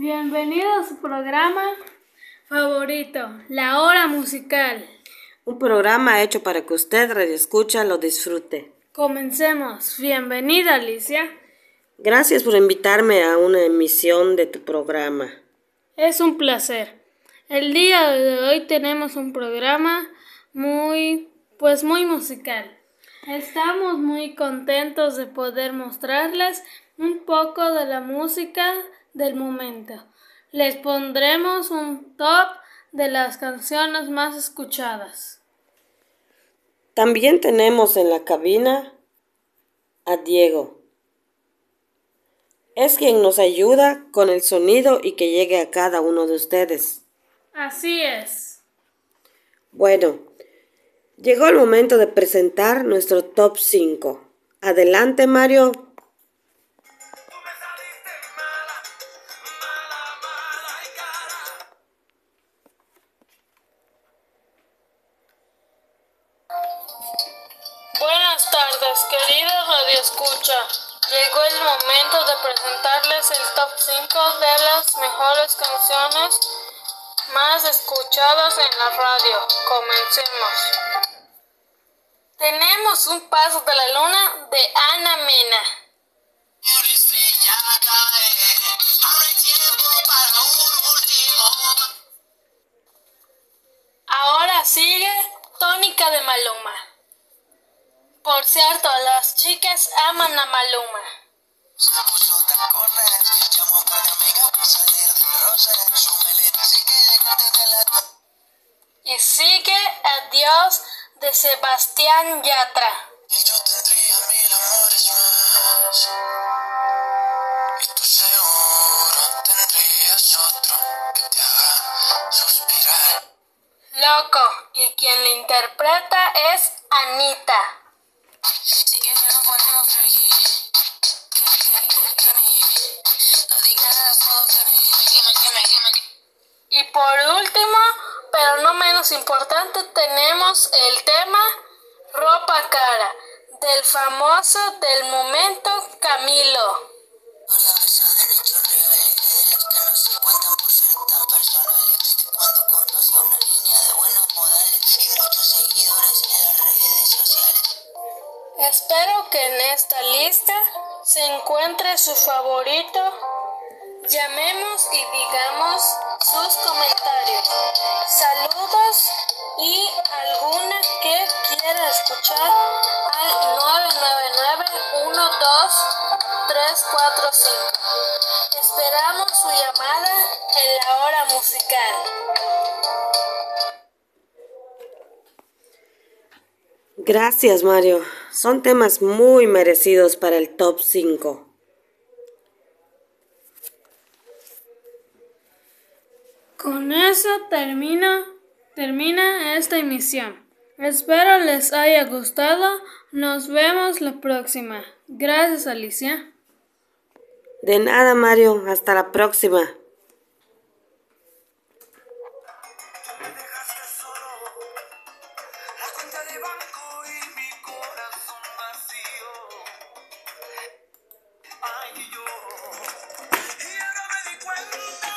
Bienvenido a su programa favorito, La Hora Musical. Un programa hecho para que usted, Radio Escucha, lo disfrute. Comencemos. Bienvenida, Alicia. Gracias por invitarme a una emisión de tu programa. Es un placer. El día de hoy tenemos un programa muy, pues muy musical. Estamos muy contentos de poder mostrarles un poco de la música del momento. Les pondremos un top de las canciones más escuchadas. También tenemos en la cabina a Diego. Es quien nos ayuda con el sonido y que llegue a cada uno de ustedes. Así es. Bueno, llegó el momento de presentar nuestro top 5. Adelante, Mario. Tardes, queridos Radio Escucha. Llegó el momento de presentarles el top 5 de las mejores canciones más escuchadas en la radio. Comencemos. Tenemos un paso de la luna de Ana Mena. Ahora sigue Tónica de Maluma. Por cierto, las chicas aman a Maluma. Y sigue Adiós de Sebastián Yatra. Loco, y quien le interpreta es Anita. Y por último, pero no menos importante, tenemos el tema Ropa Cara del famoso del momento Camilo. Espero que en esta lista se encuentre su favorito. Llamemos y digamos sus comentarios, saludos y alguna que quiera escuchar al 999-12345. Esperamos su llamada en la hora musical. Gracias, Mario. Son temas muy merecidos para el top 5. Con eso termina, termina esta emisión. Espero les haya gustado. Nos vemos la próxima. Gracias, Alicia. De nada, Mario. Hasta la próxima. La cuenta de banco y corazón vacío. Ay, yo. Y ahora me di cuenta.